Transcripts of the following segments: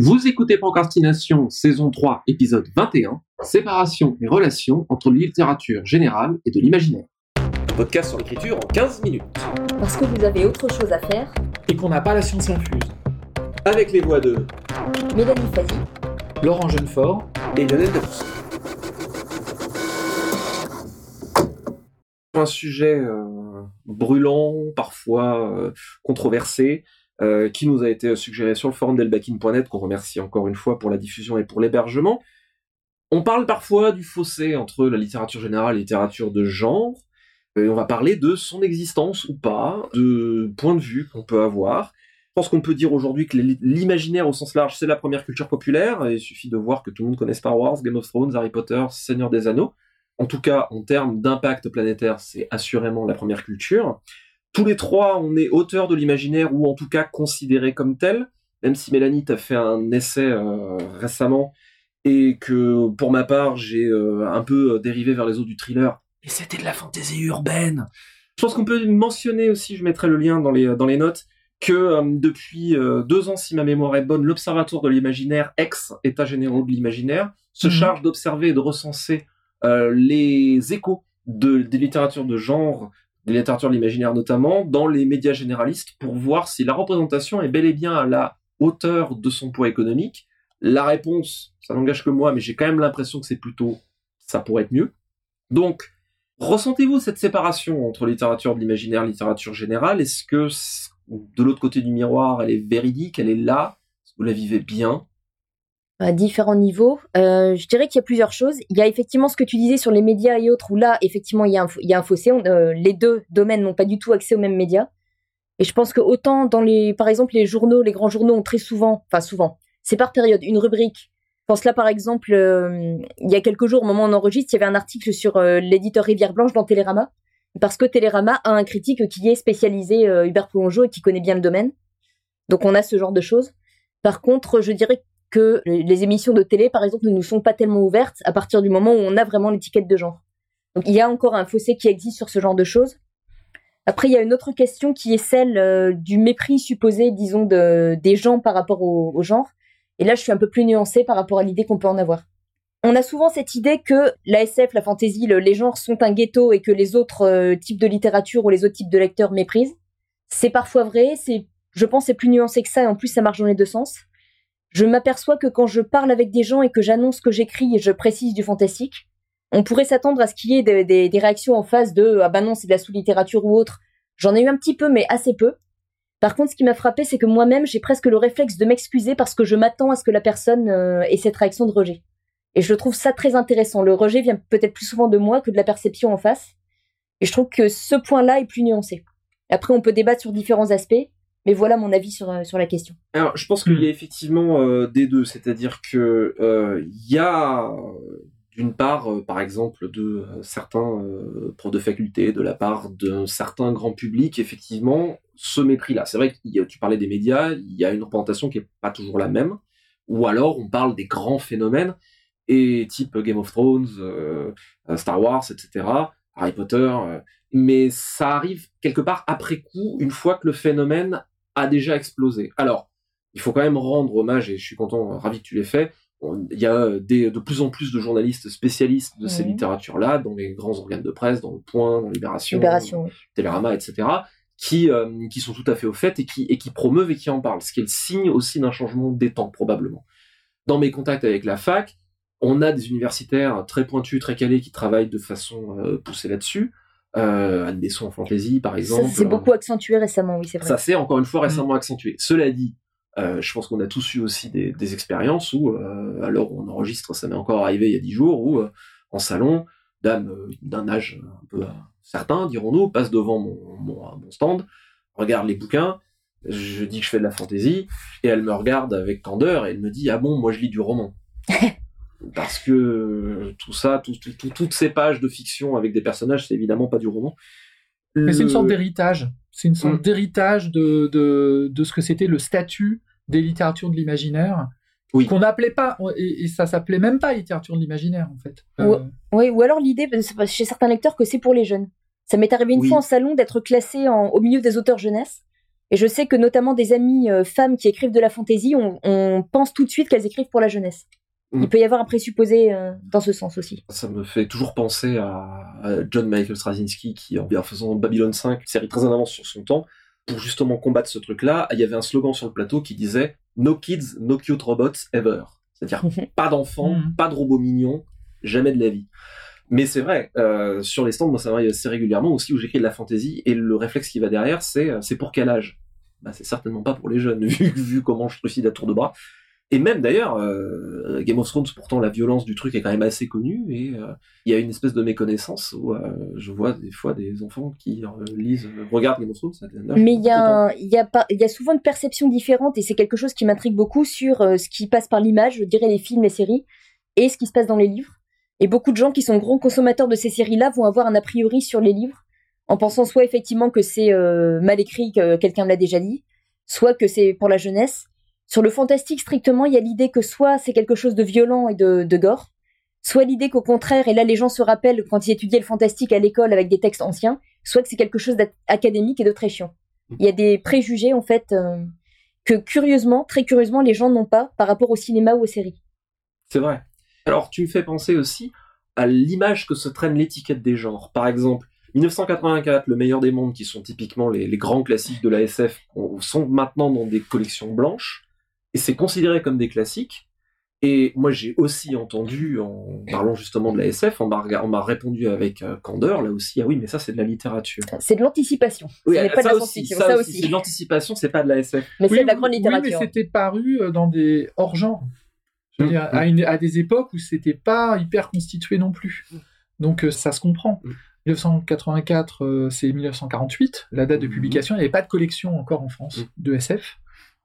Vous écoutez Procrastination, saison 3, épisode 21, Séparation et relations entre littérature générale et de l'imaginaire. Un podcast sur l'écriture en 15 minutes. Parce que vous avez autre chose à faire. Et qu'on n'a pas la science infuse. Avec les voix de Mélanie Fazi, Laurent Jeunefort et Lionel Debus. Un sujet euh, brûlant, parfois euh, controversé, euh, qui nous a été suggéré sur le forum d'elbakin.net, qu'on remercie encore une fois pour la diffusion et pour l'hébergement. On parle parfois du fossé entre la littérature générale et la littérature de genre, et on va parler de son existence ou pas, de points de vue qu'on peut avoir. Je pense qu'on peut dire aujourd'hui que l'imaginaire au sens large, c'est la première culture populaire, et il suffit de voir que tout le monde connaît Star Wars, Game of Thrones, Harry Potter, Seigneur des Anneaux. En tout cas, en termes d'impact planétaire, c'est assurément la première culture. Tous les trois, on est auteurs de l'imaginaire ou en tout cas considérés comme tels, même si Mélanie t'a fait un essai euh, récemment et que pour ma part, j'ai euh, un peu euh, dérivé vers les eaux du thriller. Et c'était de la fantaisie urbaine. Je pense qu'on peut mentionner aussi, je mettrai le lien dans les, dans les notes, que depuis deux ans, si ma mémoire est bonne, l'Observatoire de l'imaginaire, ex-État généraux de l'imaginaire, se mhm. charge d'observer et de recenser les échos de, des littératures de genre de littérature de l'imaginaire notamment, dans les médias généralistes, pour voir si la représentation est bel et bien à la hauteur de son poids économique. La réponse, ça n'engage que moi, mais j'ai quand même l'impression que c'est plutôt ça pourrait être mieux. Donc, ressentez-vous cette séparation entre littérature de l'imaginaire, littérature générale? Est-ce que de l'autre côté du miroir, elle est véridique, elle est là? Vous la vivez bien? Différents niveaux. Euh, je dirais qu'il y a plusieurs choses. Il y a effectivement ce que tu disais sur les médias et autres, où là, effectivement, il y a un, fossé. Euh, les deux domaines n'ont pas du tout accès aux mêmes médias. Et je pense que autant dans les, par exemple, les journaux, les grands journaux ont très souvent, enfin souvent, c'est par période, une rubrique. Je pense là, par exemple, euh, il y a quelques jours, au moment où on enregistre, il y avait un article sur l'éditeur Rivière Blanche dans Télérama, parce que Télérama a un critique qui est spécialisé Hubert Plongeau et qui connaît bien le domaine. Donc on a ce genre de choses. Par contre, je dirais que les émissions de télé, par exemple, ne nous sont pas tellement ouvertes à partir du moment où on a vraiment l'étiquette de genre. Donc il y a encore un fossé qui existe sur ce genre de choses. Après, il y a une autre question qui est celle euh, du mépris supposé, disons, de, des gens par rapport au, genre. Et là, je suis un peu plus nuancée par rapport à l'idée qu'on peut en avoir. On a souvent cette idée que la SF, la fantasy, les genres sont un ghetto et que les autres euh, types de littérature ou les autres types de lecteurs méprisent. C'est parfois vrai, c'est, je pense, c'est plus nuancé que ça et en plus ça marche dans les deux sens je m'aperçois que quand je parle avec des gens et que j'annonce que j'écris et je précise du fantastique, on pourrait s'attendre à ce qu'il y ait des, réactions en face de ah bah non c'est de la sous-littérature ou autre. J'en ai eu un petit peu mais assez peu. Par contre, ce qui m'a frappé, c'est que moi-même, j'ai presque le réflexe de m'excuser parce que je m'attends à ce que la personne euh, ait cette réaction de rejet. Et je trouve ça très intéressant. Le rejet vient peut-être plus souvent de moi que de la perception en face. Et je trouve que ce point-là est plus nuancé. Après, on peut débattre sur différents aspects, mais voilà mon avis sur, euh, sur la question. Alors, je pense qu'il y a hmm. effectivement euh, des deux, c'est-à-dire que euh, il y a d'une part, par exemple, de certains profs de faculté, de la part d'un certain grand public, effectivement, ce mépris-là. C'est vrai que tu parlais des médias, il y a une représentation qui est pas toujours la même, ou alors on parle des grands phénomènes, et type Game of Thrones, Star Wars, etc., Harry Potter, mais ça arrive quelque part après coup, une fois que le phénomène a déjà explosé. Alors, il faut quand même rendre hommage, et je suis content, ravi que tu l'aies fait. Il y a de plus en plus de journalistes spécialistes de ces littératures-là, dans les grands organes de presse, dans Le Point, dans Libération, Télérama, etc., qui, euh, qui sont tout à fait au fait et qui, et qui promeuvent et qui en parlent, ce qui est le signe aussi d'un changement des temps, probablement. Dans mes contacts avec la fac, on a des universitaires très pointus, très calés, qui travaillent de façon euh, poussée là-dessus euh, Anne Besson en fantasy par exemple. Ça s'est beaucoup accentué récemment, oui c'est vrai. Ça s'est encore une fois récemment mm. accentué. Cela dit, euh, je pense qu'on a tous eu aussi des, des expériences où, euh, alors on enregistre, ça m'est encore arrivé il y a dix jours, où euh, en salon, dame d'un âge un peu certain, dirons-nous, passe devant mon, mon, mon, stand, regarde les bouquins, je dis que je fais de la fantasy, et elle me regarde avec candeur et elle me dit ah bon moi je lis du roman. parce que tout ça, toutes ces pages de fiction avec des personnages, c'est évidemment pas du roman. Mais c'est une sorte d'héritage. C'est une sorte mm. d'héritage de, de, de, ce que c'était le statut des littératures de l'imaginaire. Oui. Qu'on n'appelait pas, et, ça s'appelait même pas littérature de l'imaginaire, en fait. Euh, oui, ou alors l'idée, chez certains lecteurs, que c'est pour les jeunes. Ça m'est arrivé une fois en salon d'être classé en, au milieu des auteurs jeunesse. Et je sais que notamment des amies femmes qui écrivent de la fantaisie, on, pense tout de suite qu'elles écrivent pour la jeunesse. Il mm. peut y avoir un présupposé dans ce sens aussi. Ça me fait toujours penser à, John Michael Straczynski qui, en faisant Babylon 5, série très en avance sur son temps, pour justement combattre ce truc-là, il y avait un slogan sur le plateau qui disait No kids, no cute robots ever. C'est-à-dire pas d'enfants, mm. pas de robots mignons, jamais de la vie. Mais c'est vrai, euh, sur les stands, moi ça m'arrive assez régulièrement aussi où j'écris de la fantaisie et le réflexe qui va derrière, c'est euh, c'est pour quel âge? Bah, C'est certainement pas pour les jeunes, vu, vu comment je trucide à tour de bras. Et même d'ailleurs, euh, Game of Thrones, pourtant la violence du truc est quand même assez connue et euh, il y a une espèce de méconnaissance où euh, je vois des fois des enfants qui lisent, regardent Game of Thrones. Mais il y a, il y a pas, il y a souvent une perception différente et c'est quelque chose qui m'intrigue beaucoup sur ce qui passe par l'image, je dirais les films, les séries, et ce qui se passe dans les livres. Et beaucoup de gens qui sont gros consommateurs de ces séries-là vont avoir un a priori sur les livres, en pensant soit effectivement que c'est mal écrit, que quelqu'un l'a déjà dit, soit que c'est pour la jeunesse sur le fantastique, strictement, il y a l'idée que soit c'est quelque chose de violent et de, gore, soit l'idée qu'au contraire, et là les gens se rappellent quand ils étudiaient le fantastique à l'école avec des textes anciens, soit que c'est quelque chose d'académique et de très chiant. Il y a des préjugés, en fait, euh, que curieusement, très curieusement, les gens n'ont pas par rapport au cinéma ou aux séries. C'est vrai. Alors, tu me fais penser aussi à l'image que se traîne l'étiquette des genres. Par exemple, 1984, Le meilleur des mondes, qui sont typiquement les, les grands classiques de la SF, sont maintenant dans des collections blanches et c'est considéré comme des classiques. Et moi, j'ai aussi entendu, en parlant justement de la SF, on m'a répondu avec euh, candeur, là aussi, ah oui, mais ça, c'est de la littérature. C'est de l'anticipation. Oui, ce pas de la aussi, ça, aussi. C'est de l'anticipation, c'est pas de la SF. Mais c'est de la grande littérature. Oui, mais c'était paru euh, dans des hors-genres. Je veux mmh, dire, mmh. à, des époques où c'était pas hyper constitué non plus. Donc, euh, ça se comprend. 1984, c'est 1948, la date de mmh. publication. Il n'y avait pas de collection encore en France de SF.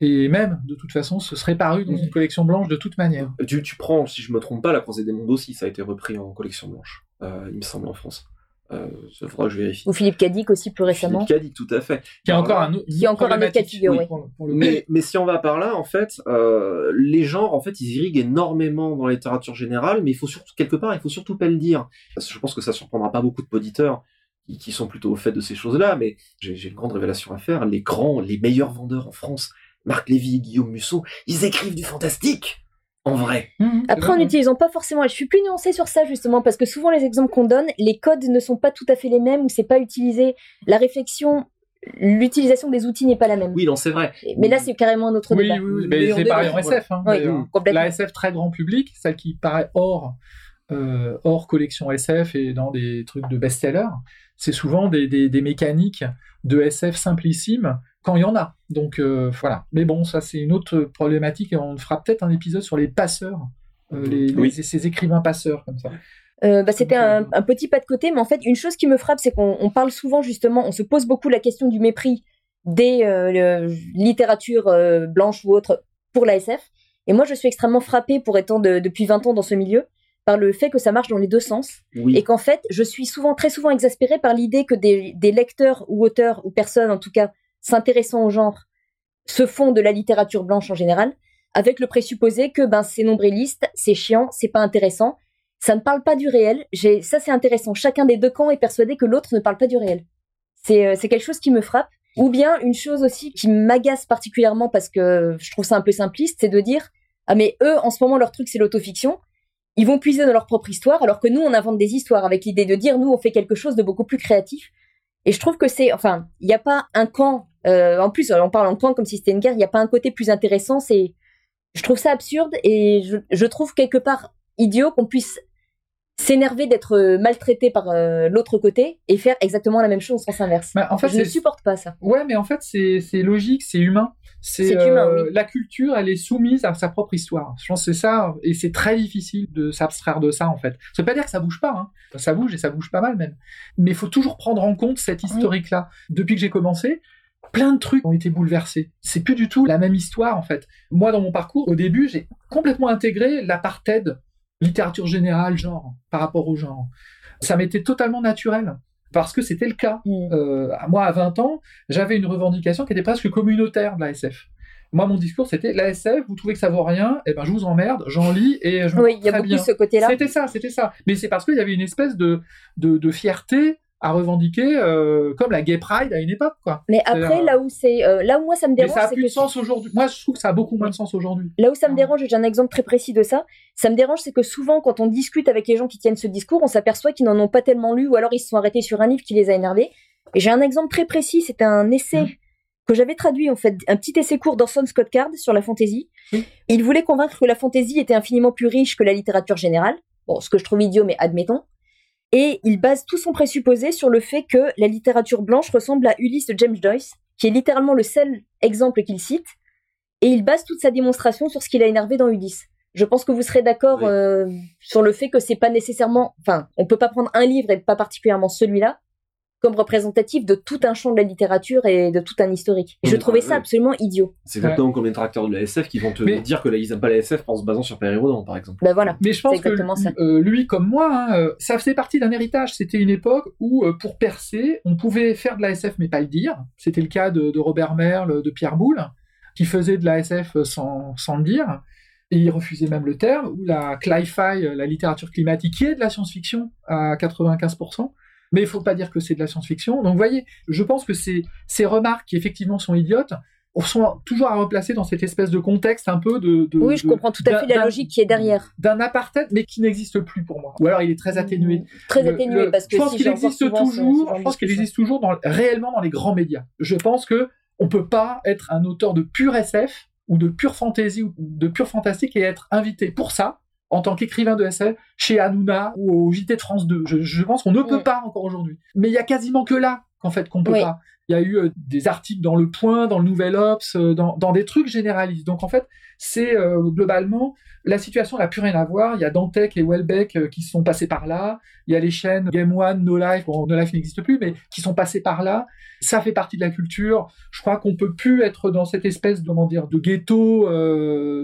Et même, de toute façon, ce serait paru dans une collection blanche de toute manière. Tu, tu prends, si je me trompe pas, La Croisée des Mondes aussi, ça a été repris en collection blanche, euh, il me semble, en France. Euh, faudra que je vérifie. Ou Philippe Cadic aussi plus récemment. Philippe Cadic, tout à fait. Qui a encore un, autre, qui encore un autre cas mais, mais, si on va par là, en fait, euh, les genres, en fait, ils irriguent énormément dans la littérature générale, mais il faut surtout, quelque part, il faut surtout pas le dire. Parce que je pense que ça surprendra pas beaucoup de auditeurs qui, qui sont plutôt au fait de ces choses-là, mais j'ai une grande révélation à faire. Les grands, les meilleurs vendeurs en France, Marc Lévy, Guillaume Musso, ils écrivent du fantastique en vrai. Mmh. Après, en n'utilisant pas forcément, je suis plus nuancée sur ça justement, parce que souvent les exemples qu'on donne, les codes ne sont pas tout à fait les mêmes ou c'est pas utilisé. La réflexion, l'utilisation des outils n'est pas la même. Oui, non, c'est vrai. Mais là, c'est carrément un autre débat. Oui, oui, mais, c'est pareil en SF. Hein, la SF très grand public, celle qui paraît hors, euh, hors collection SF et dans des trucs de best-seller, c'est souvent des, des, des mécaniques de SF simplissimes quand il y en a. Donc euh, voilà. Mais bon, ça c'est une autre problématique et on fera peut-être un épisode sur les passeurs, euh, les, ces écrivains passeurs comme ça. Euh, bah, c'était un, petit pas de côté, mais en fait, une chose qui me frappe, c'est qu'on parle souvent justement, on se pose beaucoup la question du mépris des littératures blanches ou autres pour la SF. Et moi, je suis extrêmement frappée pour étant depuis 20 ans dans ce milieu par le fait que ça marche dans les deux sens et qu'en fait, je suis souvent très souvent exaspérée par l'idée que des, des lecteurs ou auteurs ou personnes en tout cas s'intéressant au genre se font de la littérature blanche en général, avec le présupposé que ben c'est nombriliste, c'est chiant, c'est pas intéressant, ça ne parle pas du réel. Ça c'est intéressant. Chacun des deux camps est persuadé que l'autre ne parle pas du réel. C'est euh, c'est quelque chose qui me frappe. Ou bien une chose aussi qui m'agace particulièrement parce que je trouve ça un peu simpliste, c'est de dire ah mais eux en ce moment leur truc c'est l'autofiction. Ils vont puiser dans leur propre histoire alors que nous on invente des histoires avec l'idée de dire nous on fait quelque chose de beaucoup plus créatif. Et je trouve que c'est, enfin, il n'y a pas un camp. Euh, en plus, on parle en camp comme si c'était une guerre. Il n'y a pas un côté plus intéressant. C'est, je trouve ça absurde et je, je trouve quelque part idiot qu'on puisse s'énerver d'être maltraité par euh, l'autre côté et faire exactement la même chose en sens inverse. Bah, en fait, je ne supporte pas ça. Ouais, mais en fait, c'est logique, c'est humain. C'est euh, la culture, elle est soumise à sa propre histoire. Je pense c'est ça, et c'est très difficile de s'abstraire de ça en fait. Ça veut pas dire que ça bouge pas, hein. ça bouge et ça bouge pas mal même. Mais il faut toujours prendre en compte cette historique-là. Depuis que j'ai commencé, plein de trucs ont été bouleversés. C'est plus du tout la même histoire en fait. Moi, dans mon parcours, au début, j'ai complètement intégré l'apartheid, littérature générale, genre, par rapport au genre. Ça m'était totalement naturel parce que c'était le cas. Mm. Euh, moi, à 20 ans, j'avais une revendication qui était presque communautaire de la SF. Moi, mon discours, c'était la SF, vous trouvez que ça vaut rien, eh ben, je vous emmerde, j'en lis et je me Oui, il y a beaucoup ce côté-là. C'était ça, c'était ça. Mais c'est parce qu'il y avait une espèce de, de, fierté à revendiquer euh, comme la gay pride à une époque quoi. Mais après là où c'est là où moi ça me dérange mais ça a plus de sens aujourd'hui. Moi je trouve que ça a beaucoup moins de sens aujourd'hui. Là où ça me dérange, j'ai un exemple très précis de ça. Ça me dérange c'est que souvent quand on discute avec les gens qui tiennent ce discours, on s'aperçoit qu'ils n'en ont pas tellement lu ou alors ils se sont arrêtés sur un livre qui les a énervés. Et j'ai un exemple très précis, c'est un essai mmh que j'avais traduit en fait un petit essai court d'Orson Scott Card sur la fantaisie. Il voulait convaincre que la fantaisie était infiniment plus riche que la littérature générale. Bon, ce que je trouve idiot, mais admettons. Et il base tout son présupposé sur le fait que la littérature blanche ressemble à Ulysse de James Joyce, qui est littéralement le seul exemple qu'il cite. Et il base toute sa démonstration sur ce qu'il a énervé dans Ulysse. Je pense que vous serez d'accord euh, sur le fait que c'est pas nécessairement, enfin, on peut pas prendre un livre et pas particulièrement celui-là comme représentatif de tout un champ de la littérature et de tout un historique. je trouvais ça absolument idiot. C'est exactement comme les tracteurs de la SF qui vont te dire que là, ils n'aiment pas la SF en se basant sur Perry par exemple. Ben voilà. Mais je pense que euh, lui, comme moi, hein, euh, ça faisait partie d'un héritage. C'était une époque où, euh, pour percer, on pouvait faire de la SF mais pas le dire. C'était le cas de, Robert Merle, de Pierre Boulle, qui faisait de la SF sans, sans le dire. Et il refusait même le terme, ou la cli-fi, la littérature climatique, qui est de la science-fiction à 95%, mais il faut pas dire que c'est de la science-fiction. Donc, vous voyez, je pense que ces, ces remarques qui effectivement sont idiotes, sont toujours à replacer dans cette espèce de contexte un peu de. oui, je comprends tout à fait la logique qui est derrière. D'un apartheid, mais qui n'existe plus pour moi. Ou alors il est très atténué. Très atténué, parce que je pense qu'il existe toujours. Je pense qu'il existe toujours dans, réellement dans les grands médias. Je pense que on peut pas être un auteur de pur SF ou de pure fantasy ou de pure fantastique et être invité pour ça en tant qu'écrivain de SF chez Hanouna ou au JT de France 2. Je, pense qu'on ne peut pas encore aujourd'hui. Mais il y a quasiment que là qu'en fait qu'on peut pas. Il y a eu euh, des articles dans Le Point, dans le Nouvel Ops, euh, dans, des trucs généralistes. Donc en fait, c'est euh, globalement la situation n'a plus rien à voir. Il y a Dantec et Welbeck qui sont passés par là. Il y a les chaînes Game One, No Life, bon, No Life n'existe plus, mais qui sont passés par là. Ça fait partie de la culture. Je crois qu'on peut plus être dans cette espèce, comment dire, de ghetto,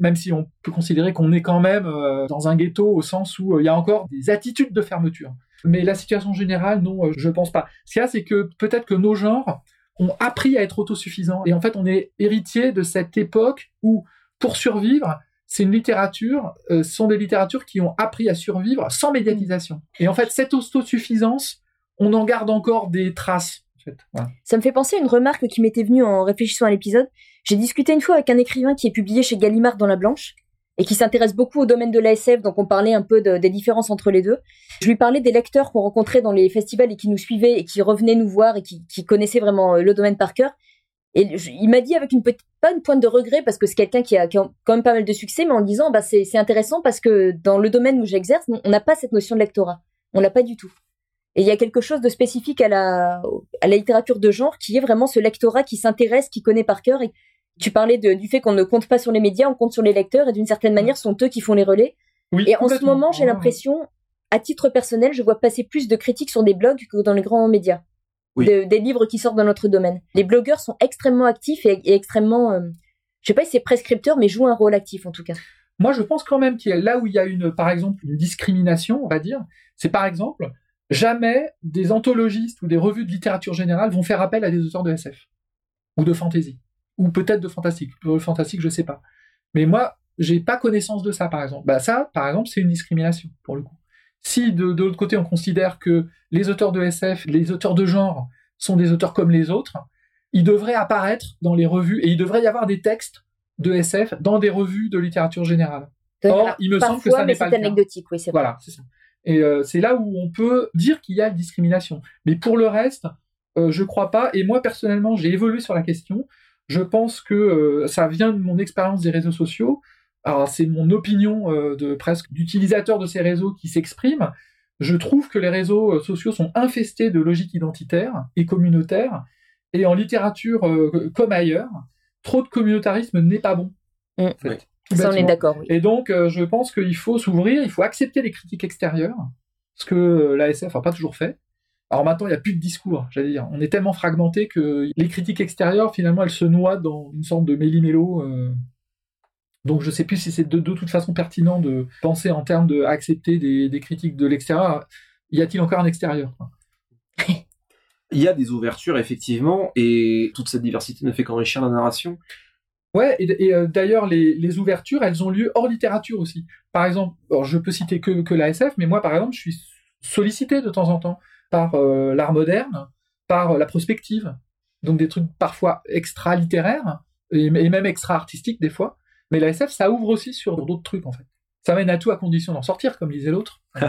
même si on peut considérer qu'on est quand même dans un ghetto au sens où il y a encore des attitudes de fermeture. Mais la situation générale, non, euh, je pense pas. Ce qu'il y a, c'est que peut-être que nos genres ont appris à être autosuffisants. Et en fait, on est héritier de cette époque où, pour survivre, c'est une littérature, euh, ce sont des littératures qui ont appris à survivre sans médiatisation. Et en fait, cette autosuffisance, on en garde encore des traces. Ça me fait penser à une remarque qui m'était venue en réfléchissant à l'épisode. J'ai discuté une fois avec un écrivain qui est publié chez Gallimard dans la Blanche, et qui s'intéresse beaucoup au domaine de l'ASF, donc on parlait un peu des différences entre les deux. Je lui parlais des lecteurs qu'on rencontrait dans les festivals et qui nous suivaient et qui revenaient nous voir et qui, connaissaient vraiment euh, le domaine par cœur. Et il m'a dit avec une petite, pas une pointe de regret parce que c'est quelqu'un qui a, quand même pas mal de succès, mais en disant bah c'est intéressant parce que dans le domaine où j'exerce, on n'a pas cette notion de lectorat, on l'a pas du tout. Et il y a quelque chose de spécifique à la, littérature de genre qui est vraiment ce lectorat qui s'intéresse, qui connaît par cœur et tu parlais du fait qu'on ne compte pas sur les médias, on compte sur les lecteurs et d'une certaine manière, ce sont eux qui font les relais. et en ce moment, j'ai l'impression, à titre personnel, je vois passer plus de critiques sur des blogs que dans les grands médias. des livres qui sortent dans notre domaine. Les blogueurs sont extrêmement actifs et, extrêmement, euh, je sais pas si c'est prescripteur, mais jouent un rôle actif en tout cas. Moi, je pense quand même qu'il y a là où il y a une, par exemple, une discrimination, on va dire, c'est par exemple, jamais des anthologistes ou des revues de littérature générale vont faire appel à des auteurs de SF ou de fantasy ou peut-être de fantastique. Pour le fantastique, je sais pas. Mais moi, j'ai pas connaissance de ça, par exemple. Bah ça, par exemple, c'est une discrimination pour le coup. Si de, de l'autre côté on considère que les auteurs de SF, les auteurs de genre sont des auteurs comme les autres, ils devraient apparaître dans les revues et il devrait y avoir des textes de SF dans des revues de littérature générale. Or, il me semble que ça n'est pas anecdotique, oui, c'est Voilà, c'est ça. Et euh, c'est là où on peut dire qu'il y a une discrimination. Mais pour le reste, euh, je crois pas. Et moi personnellement, j'ai évolué sur la question. Je pense que euh, ça vient de mon expérience des réseaux sociaux. Alors c'est mon opinion euh, de presque d'utilisateur de ces réseaux qui s'exprime. Je trouve que les réseaux euh, sociaux sont infestés de logiques identitaires et communautaires. Et en littérature comme ailleurs, trop de communautarisme n'est pas bon. Mm. Ça, on est d'accord. Et donc, je pense qu'il faut s'ouvrir, il faut accepter les critiques extérieures, ce que l'ASF n'a pas toujours fait. Alors maintenant, il n'y a plus de discours, j'allais dire. On est tellement fragmenté que les critiques extérieures, finalement, elles se noient dans une sorte de méli-mélo. Euh. Donc je ne sais plus si c'est de, toute façon pertinent de penser en termes d'accepter des, des critiques de l'extérieur. Y a-t-il encore un extérieur Il y a des ouvertures, effectivement, et toute cette diversité ne fait qu'enrichir la narration. Ouais, et, euh, d'ailleurs, les, ouvertures, elles ont lieu hors littérature aussi. Par exemple, alors je peux citer que, que l'ASF, mais moi, par exemple, je suis sollicité de temps en temps par l'art moderne, par la prospective. Donc des trucs parfois extra-littéraires et, même extra-artistiques des fois. Mais la SF, ça ouvre aussi sur d'autres trucs en fait. Ça mène à tout à condition d'en sortir, comme disait l'autre.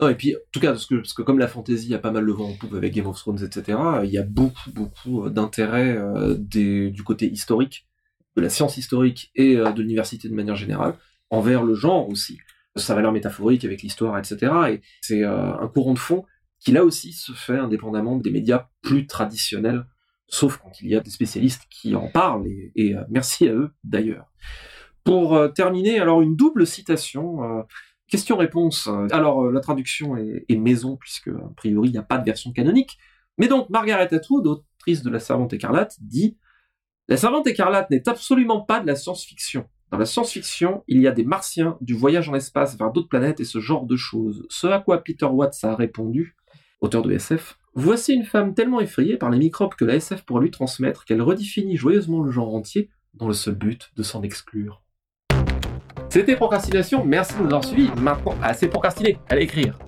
non, et puis, en tout cas, parce que, parce que comme la fantasy a pas mal le vent en poupe avec Game of Thrones, etc., il y a beaucoup, beaucoup d'intérêt euh, du côté historique, de la science historique et euh, de l'université de manière générale, envers le genre aussi, sa valeur métaphorique avec l'histoire, etc. Et c'est euh, un courant de fond qui là aussi se fait indépendamment des médias plus traditionnels, sauf quand il y a des spécialistes qui en parlent, et, merci à eux d'ailleurs. Pour euh, terminer, alors une double citation. Euh, question-réponse. Alors euh, la traduction est, maison puisque a priori il n'y a pas de version canonique. Mais donc Margaret Atwood, autrice de La Servante écarlate, dit La Servante écarlate n'est absolument pas de la science-fiction. Dans la science-fiction, il y a des martiens, du voyage en espace vers d'autres planètes et ce genre de choses. Ce à quoi Peter Watts a répondu, auteur de SF, Voici une femme tellement effrayée par les microbes que la SF pourrait lui transmettre qu'elle redéfinit joyeusement le genre entier dans le seul but de s'en exclure. C'était Procrastination, merci de nous avoir suivis. Maintenant, assez procrastiné, allez écrire.